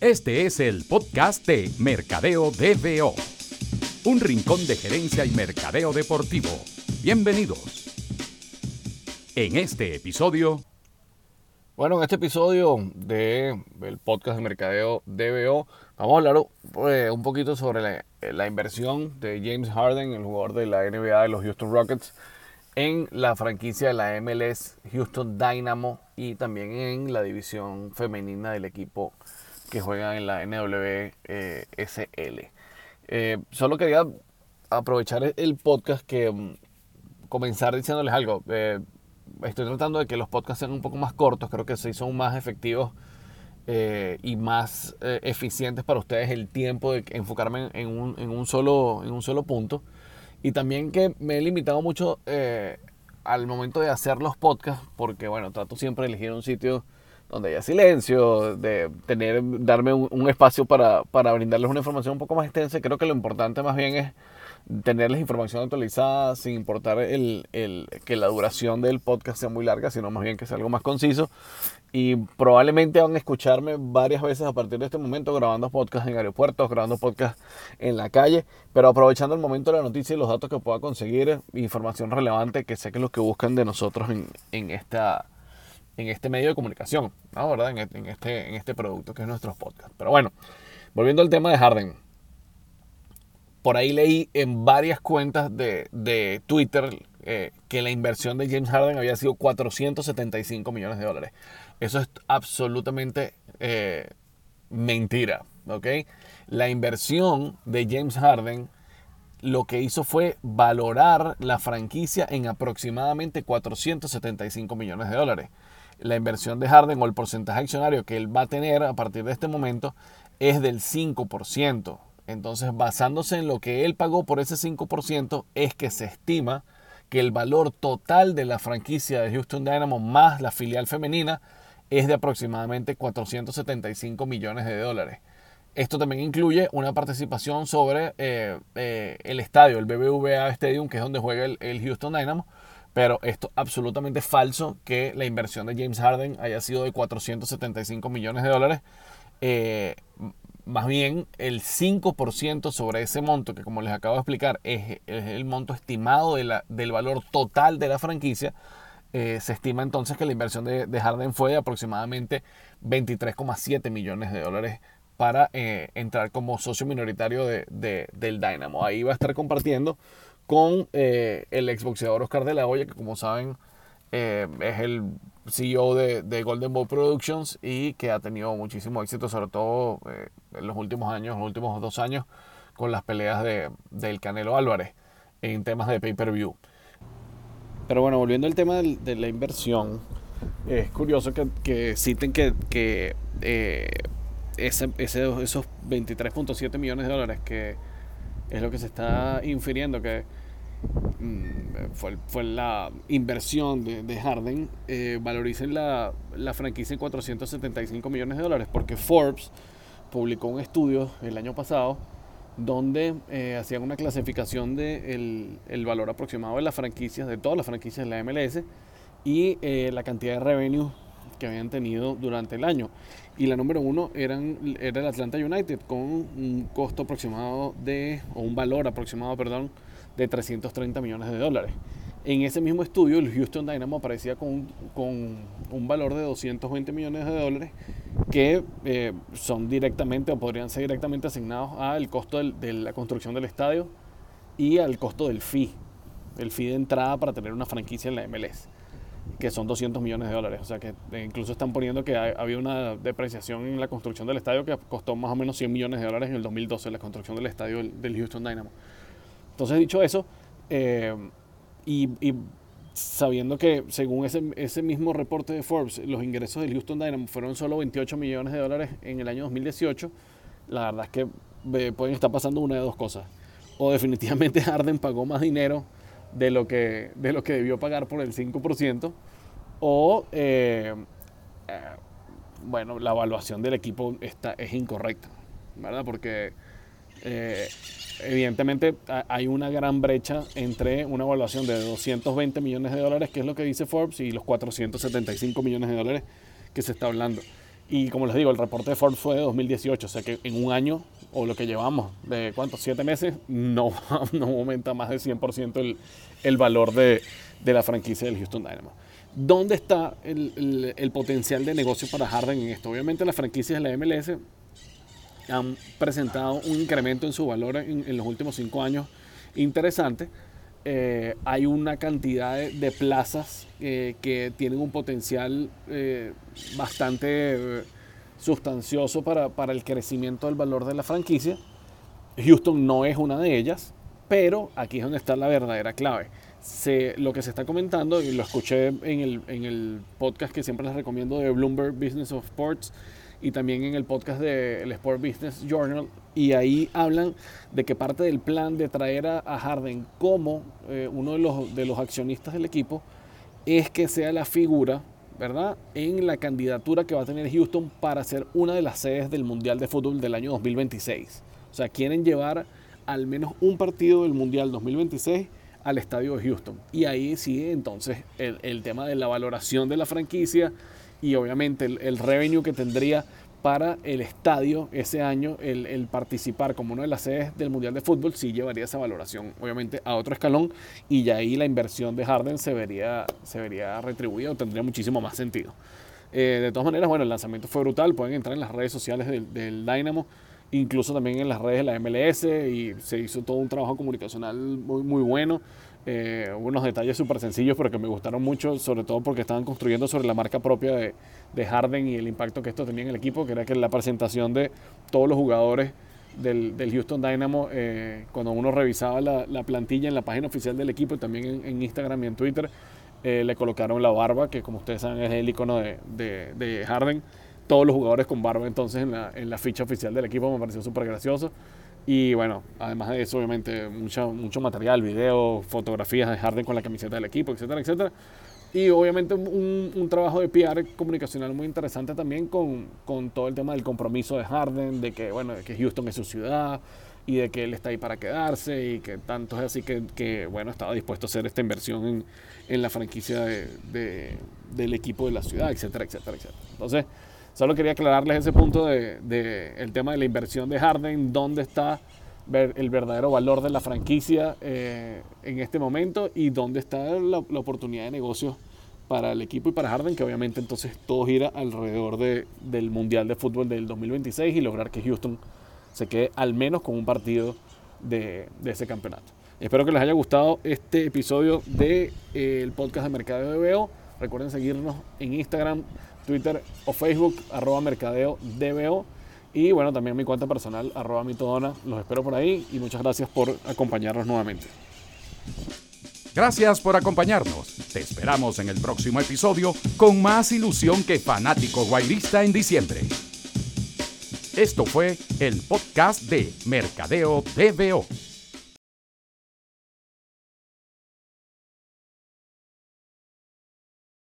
Este es el podcast de Mercadeo DBO, un rincón de gerencia y mercadeo deportivo. Bienvenidos. En este episodio... Bueno, en este episodio del podcast de Mercadeo DBO vamos a hablar pues, un poquito sobre la, la, inversión de James Harden, el jugador de la NBA de los Houston Rockets, en la franquicia de la MLS Houston Dynamo y también en la división femenina del equipo que juega en la NWSL. Eh, solo quería aprovechar el podcast que mm, comenzar diciéndoles algo. Eh, estoy tratando de que los podcasts sean un poco más cortos, creo que sí son más efectivos eh, y más eficientes para ustedes el tiempo de enfocarme en un, en un, solo, en un solo punto. Y también que me he limitado mucho al momento de hacer los podcasts, porque bueno, trato siempre de elegir un sitio donde haya silencio, de tener, darme un, espacio para, para, brindarles una información un poco más extensa. Creo que lo importante más bien es tenerles información actualizada sin importar el, el, que la duración del podcast sea muy larga, sino más bien que sea algo más conciso. Y probablemente van a escucharme varias veces a partir de este momento grabando podcasts en aeropuertos, grabando podcasts en la calle, pero aprovechando el momento de la noticia y los datos que pueda conseguir, información relevante que sé que es lo que buscan de nosotros en, en esta en este medio de comunicación. ¿verdad? En, este, en este producto que es nuestro podcast. Pero bueno, volviendo al tema de Harden. Por ahí leí en varias cuentas de, Twitter eh, que la inversión de James Harden había sido 475 millones de dólares. Eso es absolutamente eh, mentira, ¿ok? La inversión de James Harden lo que hizo fue valorar la franquicia en aproximadamente 475 millones de dólares la inversión de Harden o el porcentaje accionario que él va a tener a partir de este momento es del 5%. Entonces, basándose en lo que él pagó por ese 5%, es que se estima que el valor total de la franquicia de Houston Dynamo más la filial femenina es de aproximadamente 475 millones de dólares. Esto también incluye una participación sobre eh, eh, el estadio, el BBVA Stadium, que es donde juega el, el Houston Dynamo, pero esto absolutamente falso que la inversión de James Harden haya sido de 475 millones de dólares. Eh, más bien el 5% sobre ese monto, que como les acabo de explicar, es, el monto estimado de la, del valor total de la franquicia. Eh, se estima entonces que la inversión de, Harden fue de aproximadamente 23,7 millones de dólares para eh, entrar como socio minoritario de, del Dynamo. Ahí va a estar compartiendo con eh, el exboxeador Oscar de la Hoya, que como saben eh, es el CEO de, Golden Boy Productions y que ha tenido muchísimo éxito, sobre todo eh, en los últimos años, los últimos dos años, con las peleas de, del Canelo Álvarez en temas de pay-per-view. Pero bueno, volviendo al tema de, la inversión, es curioso que, citen que, esos 23.7 millones de dólares que es lo que se está infiriendo que mm, fue, fue, la inversión de, de Harden, eh, valoricen la, la, franquicia en 475 millones de dólares, porque Forbes publicó un estudio el año pasado donde eh, hacían una clasificación de el, valor aproximado de las franquicias, de todas las franquicias de la MLS y eh, la cantidad de revenue que habían tenido durante el año. Y la número uno eran, era el Atlanta United con un costo aproximado de, o un valor aproximado, perdón, de 330 millones de dólares. En ese mismo estudio, el Houston Dynamo aparecía con, con un valor de 220 millones de dólares que eh, son directamente o podrían ser directamente asignados al costo de la construcción del estadio y al costo del fee, el fee de entrada para tener una franquicia en la MLS que son 200 millones de dólares. O sea que eh, incluso están poniendo que había una depreciación en la construcción del estadio que costó más o menos 100 millones de dólares en el 2012, la construcción del estadio del Houston Dynamo. Entonces, dicho eso, eh, y, sabiendo que según ese, ese mismo reporte de Forbes, los ingresos del Houston Dynamo fueron solo 28 millones de dólares en el año 2018, la verdad es que eh, pueden estar pasando una de dos cosas. O definitivamente Harden pagó más dinero de lo que, de lo que debió pagar por el 5%, o, eh, eh, bueno, la evaluación del equipo está, es incorrecta, ¿verdad? Porque eh, evidentemente hay una gran brecha entre una evaluación de 220 millones de dólares, que es lo que dice Forbes, y los 475 millones de dólares que se está hablando. Y como les digo, el reporte de Forbes fue de 2018, o sea que en un año, o lo que llevamos, de cuántos, siete meses, no, no aumenta más de 100% el, el valor de, de, la franquicia del Houston Dynamo. ¿Dónde está el, el, potencial de negocio para Harden en esto? Obviamente las franquicias de la MLS han presentado un incremento en su valor en, en los últimos cinco años interesante. Eh, hay una cantidad de, plazas eh, que tienen un potencial eh, bastante sustancioso para, el crecimiento del valor de la franquicia. Houston no es una de ellas, pero aquí es donde está la verdadera clave. Lo que se está comentando, y lo escuché en en el podcast que siempre les recomiendo de Bloomberg Business of Sports, y también en el podcast del Sport Business Journal. Y ahí hablan de que parte del plan de traer a, Harden como eh, uno de los, de los accionistas del equipo es que sea la figura, ¿verdad?, en la candidatura que va a tener Houston para ser una de las sedes del Mundial de Fútbol del año 2026. O sea, quieren llevar al menos un partido del Mundial 2026 al estadio de Houston. Y ahí sí, entonces, el, el tema de la valoración de la franquicia y obviamente el, revenue que tendría para el estadio ese año, el, participar como una de las sedes del Mundial de Fútbol, sí llevaría esa valoración, obviamente, a otro escalón y ya ahí la inversión de Harden se vería, se vería retribuida o tendría muchísimo más sentido. Eh, de todas maneras, bueno, el lanzamiento fue brutal, pueden entrar en las redes sociales del, del Dynamo, incluso también en las redes de la MLS y se hizo todo un trabajo comunicacional muy, muy bueno. Eh, unos detalles súper sencillos, pero que me gustaron mucho, sobre todo porque estaban construyendo sobre la marca propia de, de, Harden y el impacto que esto tenía en el equipo, que era que la presentación de todos los jugadores del, del Houston Dynamo, eh, cuando uno revisaba la, la, plantilla en la página oficial del equipo y también en, Instagram y en Twitter, eh, le colocaron la barba, que como ustedes saben es el icono de, de, de Harden. Todos los jugadores con barba entonces en la, en la ficha oficial del equipo me pareció súper gracioso. Y bueno, además de eso, obviamente, mucho, mucho material, video, fotografías de Harden con la camiseta del equipo, etcétera, etcétera. Y obviamente un, un trabajo de PR comunicacional muy interesante también con, con, todo el tema del compromiso de Harden, de que, bueno, de que Houston es su ciudad y de que él está ahí para quedarse y que tanto es así que, que bueno, estaba dispuesto a hacer esta inversión en, en la franquicia de, de, del equipo de la ciudad, etcétera, etcétera, etcétera. Entonces, Solo quería aclararles ese punto del de, el tema de la inversión de Harden, dónde está el verdadero valor de la franquicia eh, en este momento y dónde está la, oportunidad de negocio para el equipo y para Harden, que obviamente entonces todo gira alrededor de, del Mundial de Fútbol del 2026 y lograr que Houston se quede al menos con un partido de, de ese campeonato. Espero que les haya gustado este episodio del de, eh, podcast de Mercado de Veo. Recuerden seguirnos en Instagram, Twitter o Facebook, arroba mercadeo DBO. Y bueno, también mi cuenta personal, arroba mitodona. Los espero por ahí y muchas gracias por acompañarnos nuevamente. Gracias por acompañarnos. Te esperamos en el próximo episodio con más ilusión que fanático guairista en diciembre. Esto fue el podcast de Mercadeo DBO